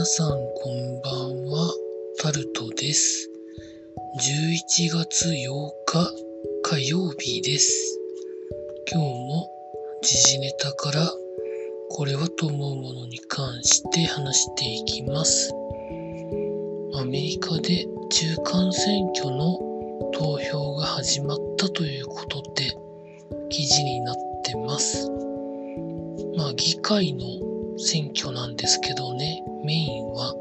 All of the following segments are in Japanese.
皆さんこんばんは、タルトです。11月8日火曜日です。今日も時事ネタからこれはと思うものに関して話していきます。アメリカで中間選挙の投票が始まったということで記事になってます。まあ議会の選挙なんですけどね、メインは。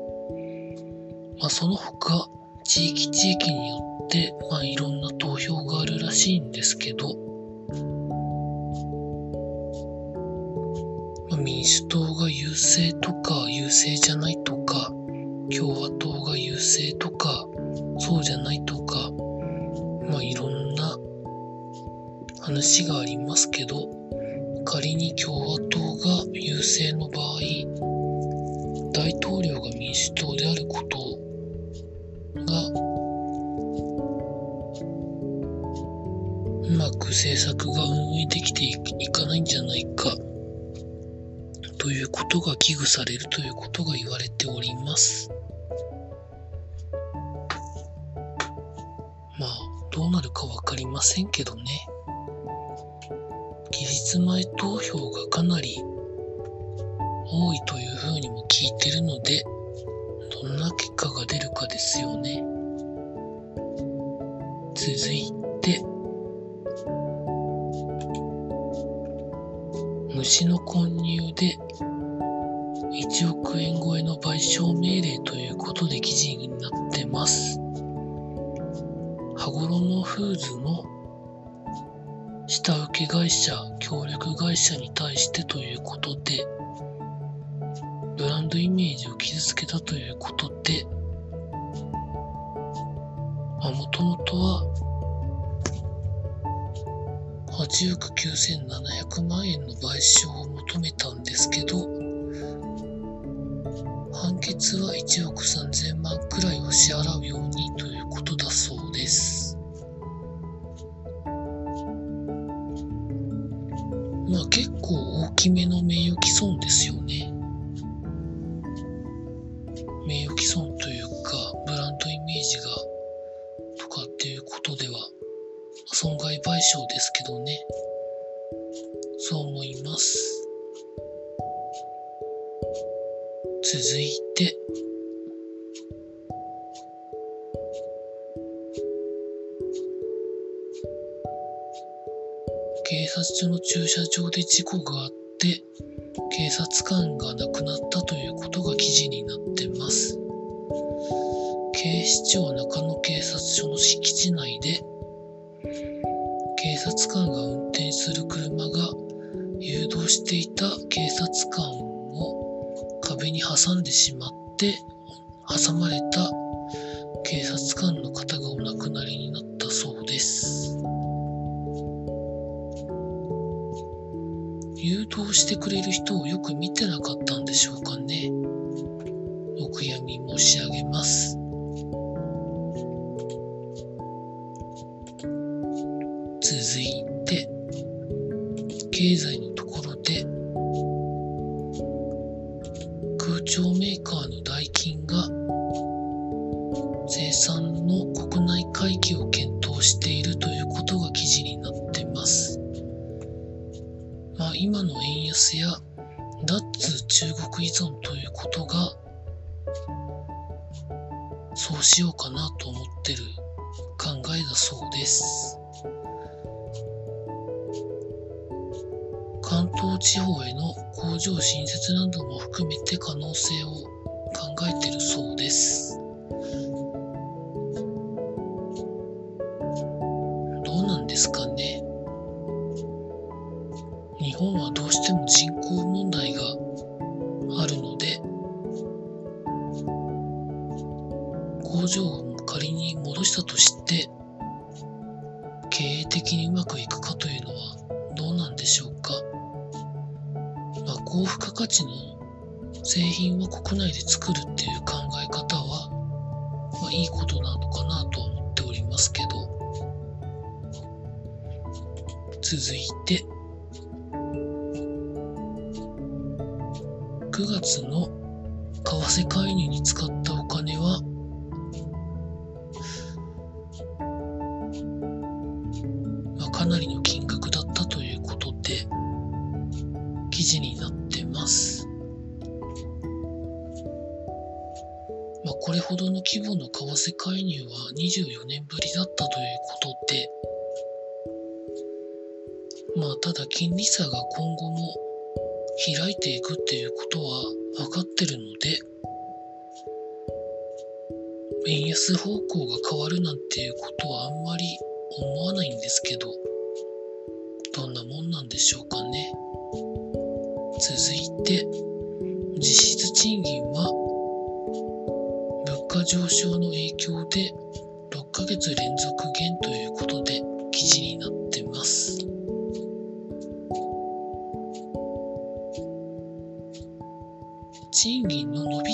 まあその他、地域地域によって、まあいろんな投票があるらしいんですけど、まあ、民主党が優勢とか優勢じゃないとか、共和党が優勢とか、そうじゃないとか、まあいろんな話がありますけど、仮に共和党が優勢の場合、大統領が民主党であることが、うまく政策が運営できていかないんじゃないか、ということが危惧されるということが言われております。まあ、どうなるかわかりませんけどね。期日前投票がかなり多いというふうにも聞いてるので、どんな結果が出るかですよね。続いて、虫の混入で1億円超えの賠償命令ということで記事になってます。羽衣フーズの下請け会社、協力会社に対してということで、ブランドイメージを傷つけたということで、まあ、もともとは、8億9700万円の賠償を求めたんですけど、判決は1億3000万くらいを支払うようにというまあ結構大きめの名誉毀損ですよね。名誉毀損というか、ブランドイメージが、とかっていうことでは、損害賠償ですけどね。そう思います。続いて、察署の駐車場で事故があって、警察官が亡くなったということが記事になってます。警視庁中野警察署の敷地内で、警察官が運転する車が誘導していた警察官を壁に挟んでしまって、挟まれた警察官の誘導してくれる人をよく見てなかったんでしょうかね。お悔やみ申し上げます。続いて、経済のところで、空調メーカーのダイキンが生産の国内回帰を検討しているの円安や脱中国依存ということがそうしようかなと思ってる考えだそうです。関東地方への工場新設なども含めて可能性を考えてるそうです。どうなんですかね。日本はどうしても人口問題があるので、工場を仮に戻したとして、経営的にうまくいくかというのはどうなんでしょうか。まあ、高付加価値の製品を国内で作るっていう考え方は、まあ、いいことなのかなと思っておりますけど、続いて、9月の為替介入に使ったお金はまあ、かなりの金額だったということで記事になってます。まあ、これほどの規模の為替介入は24年ぶりだったということで、まあ、ただ金利差が今後も開いていくっていうことは分かってるので、円安方向が変わるなんていうことはあんまり思わないんですけど、どんなもんなんでしょうかね。続いて、実質賃金は物価上昇の影響で6ヶ月連続減と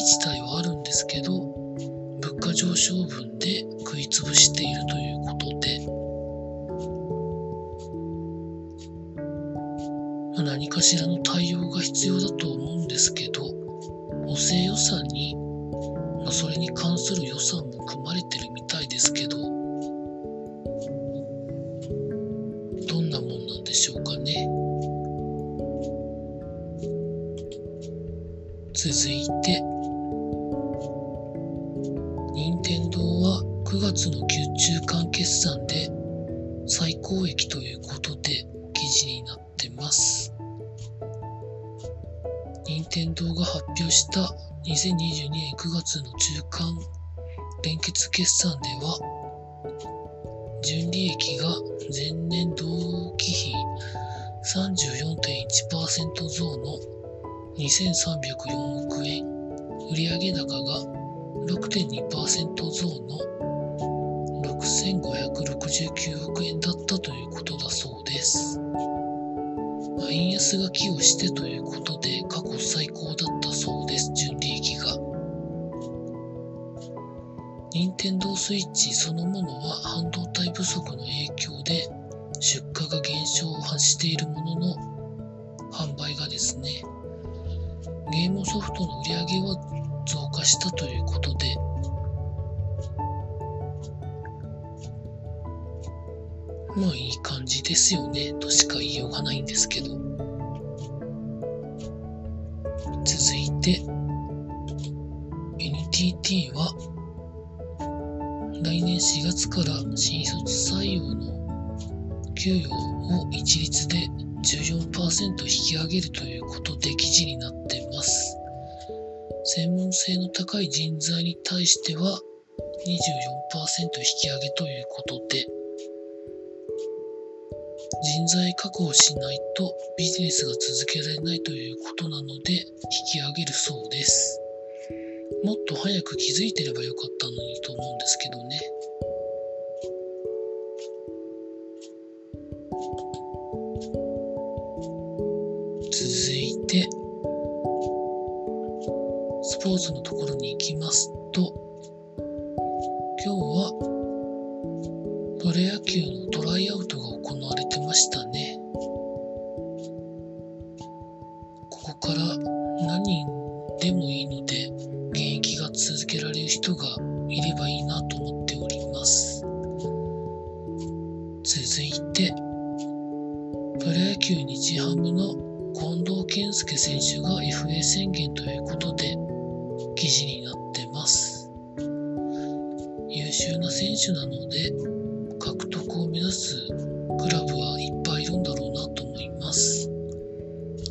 自体はあるんですけど、物価上昇分で食いつぶしているということで、まあ何かしらの対応が必要だと思うんですけど、補正予算に、まあ、それに関する予算も組まれてるみたいですけど、どんなもんなんでしょうかね。続いて、月の中間決算で最高益ということで記事になってます。任天堂が発表した2022年9月の中間連結決算では純利益が前年同期比34.1%増の2304億円売上高が6.2%増の6569億円だったということだそうです。ま円安が寄与してということで過去最高だったそうです、純利益が。任天堂スイッチそのものは半導体不足の影響で出荷が減少を発しているものの販売がですね、ゲームソフトの売り上げは増加したということで、まあいい感じですよね、としか言いようがないんですけど。続いて、NTT は来年4月から新卒採用の給与を一律で14%引き上げるということで記事になってます。専門性の高い人材に対しては24%引き上げということで、人材確保しないとビジネスが続けられないということなので引き上げるそうです。もっと早く気づいてればよかったのにと思うんですけどね。続いて、スポーツのところに行きますと、今日はプロ野球のトライアウトが行われてましたね。ここから何人でもいいので、現役が続けられる人がいればいいなと思っております。続いて、プロ野球日ハムの近藤健介選手が FA 宣言ということで記事になってます。優秀な選手なので獲得を目指すクラブはいっぱいいるんだろうなと思います。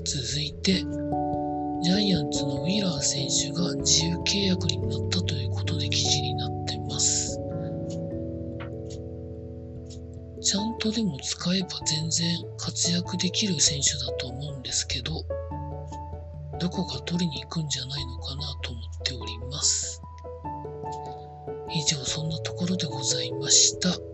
続いて、ジャイアンツのウィラー選手が自由契約になったということで記事になってます。ちゃんとでも使えば全然活躍できる選手だと思うんですけど、どこか取りに行くんじゃないのかなと思っております。以上そんなところでございました。